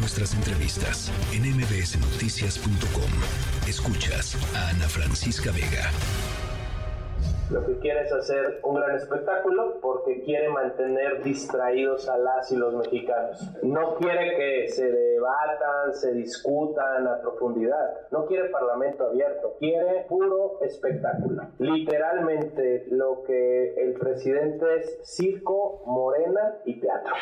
nuestras entrevistas en mbsnoticias.com. Escuchas a Ana Francisca Vega. Lo que quiere es hacer un gran espectáculo porque quiere mantener distraídos a las y los mexicanos. No quiere que se debatan, se discutan a profundidad. No quiere parlamento abierto. Quiere puro espectáculo. Literalmente lo que el presidente es circo, morena y teatro.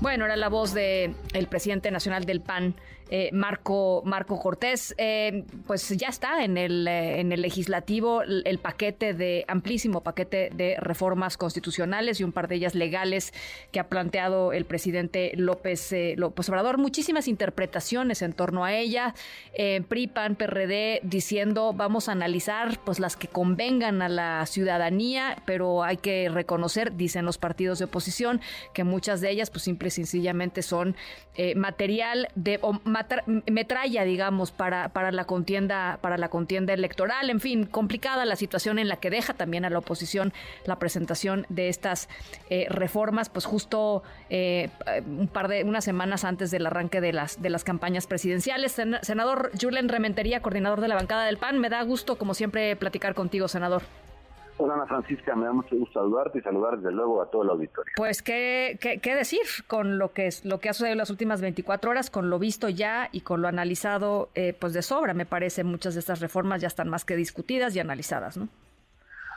Bueno, era la voz de el presidente nacional del PAN, eh, Marco, Marco Cortés. Eh, pues ya está en el, eh, en el legislativo el, paquete de, amplísimo paquete de reformas constitucionales y un par de ellas legales que ha planteado el presidente López, López Obrador. Muchísimas interpretaciones en torno a ella. PRI, PAN, PRD diciendo vamos a analizar pues las que convengan a la ciudadanía, pero hay que reconocer, dicen los partidos de oposición, que muchas de ellas pues simplemente sencillamente son material de o metralla, digamos, para, para la contienda, para la contienda electoral. En fin, complicada la situación en la que deja también a la oposición la presentación de estas eh, reformas, pues justo eh, un par de unas semanas antes del arranque de las de las campañas presidenciales. senador Julen Rementería, coordinador de la bancada del PAN, me da gusto, como siempre, platicar contigo, senador. Hola Ana Francisca, me da mucho gusto saludarte y saludar desde luego a todo el auditorio. Pues qué, qué, decir con lo que es lo que ha sucedido en las últimas 24 horas, con lo visto ya y con lo analizado eh, pues de sobra, me parece muchas de estas reformas ya están más que discutidas y analizadas, ¿no?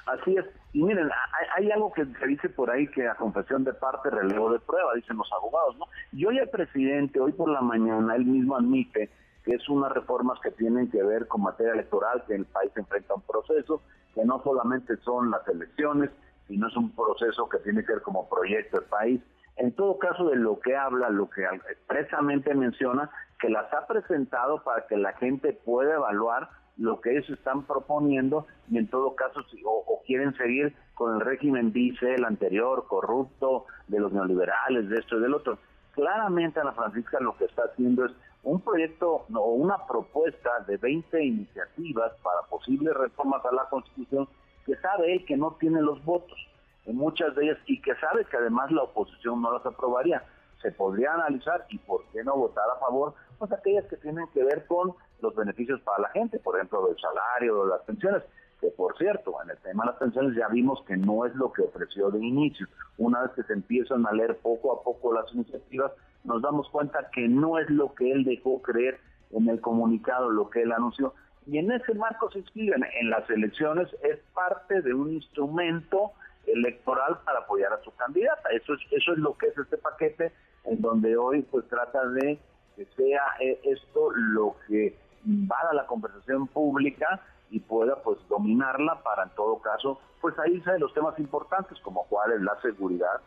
Así es. Y miren, hay, algo que se dice por ahí que a confesión de parte, relevo de prueba, dicen los abogados, ¿no? Y hoy el presidente, hoy por la mañana, él mismo admite que es unas reformas que tienen que ver con materia electoral, que el país enfrenta un proceso, que no solamente son las elecciones, sino es un proceso que tiene que ver como proyecto del país. En todo caso, de lo que habla, lo que expresamente menciona, que las ha presentado para que la gente pueda evaluar lo que ellos están proponiendo y en todo caso si, o, quieren seguir con el régimen, dice el anterior, corrupto, de los neoliberales, de esto y del otro. Claramente Ana Francisca lo que está haciendo es un proyecto o una propuesta de 20 iniciativas para posibles reformas a la Constitución que sabe él que no tiene los votos en muchas de ellas y que sabe que además la oposición no las aprobaría. Se podría analizar y por qué no votar a favor, pues aquellas que tienen que ver con los beneficios para la gente, por ejemplo, del salario, de las pensiones, que por cierto, en el tema de las pensiones ya vimos que no es lo que ofreció de inicio. Una vez que se empiezan a leer poco a poco las iniciativas, nos damos cuenta que no es lo que él dejó creer en el comunicado, lo que él anunció. Y en ese marco se inscriben en las elecciones, es parte de un instrumento electoral para apoyar a su candidata. Eso es, eso es lo que es este paquete, en donde hoy pues trata de que sea eh, esto lo que invada la conversación pública pueda pues dominarla para en todo caso pues ahí de los temas importantes como cuál es la seguridad,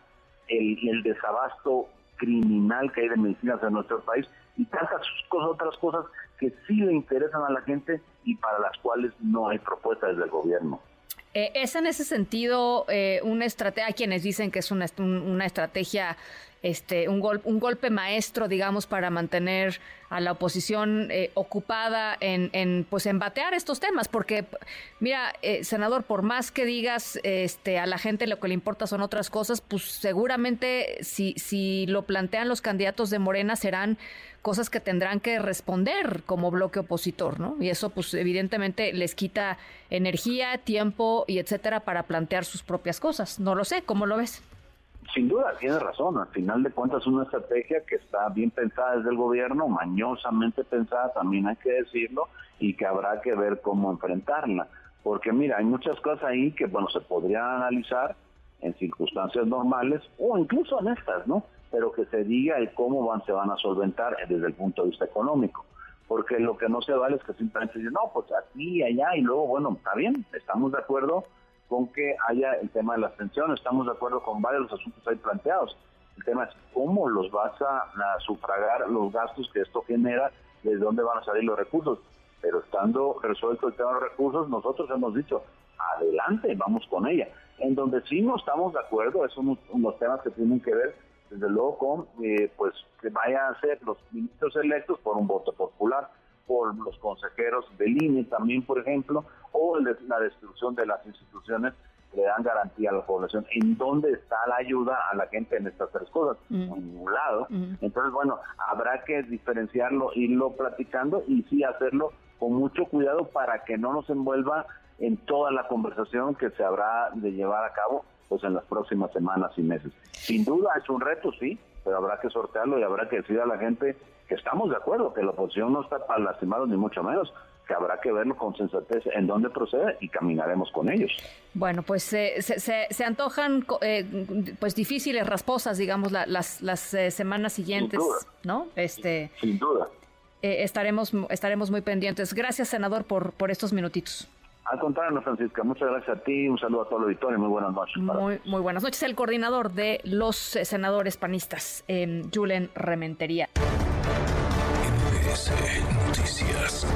el, el desabasto criminal que hay de medicinas en nuestro país y tantas cosas, otras cosas que sí le interesan a la gente y para las cuales no hay propuestas del gobierno. Eh, ¿Es en ese sentido eh, una estrategia, quienes dicen que es una, una estrategia este, un, un golpe maestro, digamos, para mantener a la oposición eh, ocupada en, en, pues, en batear estos temas, porque, mira, eh, senador, por más que digas este, a la gente lo que le importa son otras cosas, pues seguramente si, si lo plantean los candidatos de Morena serán cosas que tendrán que responder como bloque opositor, ¿no? Y eso, pues, evidentemente les quita energía, tiempo y etcétera para plantear sus propias cosas. No lo sé, ¿cómo lo ves? Sin duda, tiene razón. Al final de cuentas, es una estrategia que está bien pensada desde el gobierno, mañosamente pensada, también hay que decirlo, y que habrá que ver cómo enfrentarla. Porque mira, hay muchas cosas ahí que, bueno, se podrían analizar en circunstancias normales o incluso en estas, ¿no? Pero que se diga el cómo van, se van a solventar desde el punto de vista económico. Porque lo que no se vale es que simplemente dicen, no, pues aquí, allá, y luego, bueno, está bien, estamos de acuerdo con que haya el tema de las pensiones. Estamos de acuerdo con varios de los asuntos ahí planteados. El tema es cómo los vas a, sufragar los gastos que esto genera, de dónde van a salir los recursos. Pero estando resuelto el tema de los recursos, nosotros hemos dicho, adelante, vamos con ella. En donde sí no estamos de acuerdo, son unos temas que tienen que ver, desde luego, con eh, pues que vayan a ser los ministros electos por un voto popular por los consejeros del INE también, por ejemplo, o la destrucción de las instituciones le dan garantía a la población. ¿En dónde está la ayuda a la gente en estas tres cosas? Mm. En ningún lado. Mm. Entonces, bueno, habrá que diferenciarlo, irlo platicando y sí hacerlo con mucho cuidado para que no nos envuelva en toda la conversación que se habrá de llevar a cabo pues en las próximas semanas y meses. Sin duda es un reto, sí, pero habrá que sortearlo y habrá que decir a la gente que estamos de acuerdo, que la oposición no está para lastimados ni mucho menos, que habrá que verlo con sensatez en dónde procede y caminaremos con ellos. Bueno, pues eh, se, se, se, antojan eh, pues difíciles, rasposas, digamos, la, las, las eh, semanas siguientes, ¿no? Este, Sin duda. estaremos, estaremos muy pendientes. Gracias, senador, por, por estos minutitos. Al contrario, Francisca, muchas gracias a ti, un saludo a todo el auditorio y muy buenas noches. Muy, muy buenas noches. El coordinador de los senadores panistas, eh, Julen Rementería. MBS Noticias.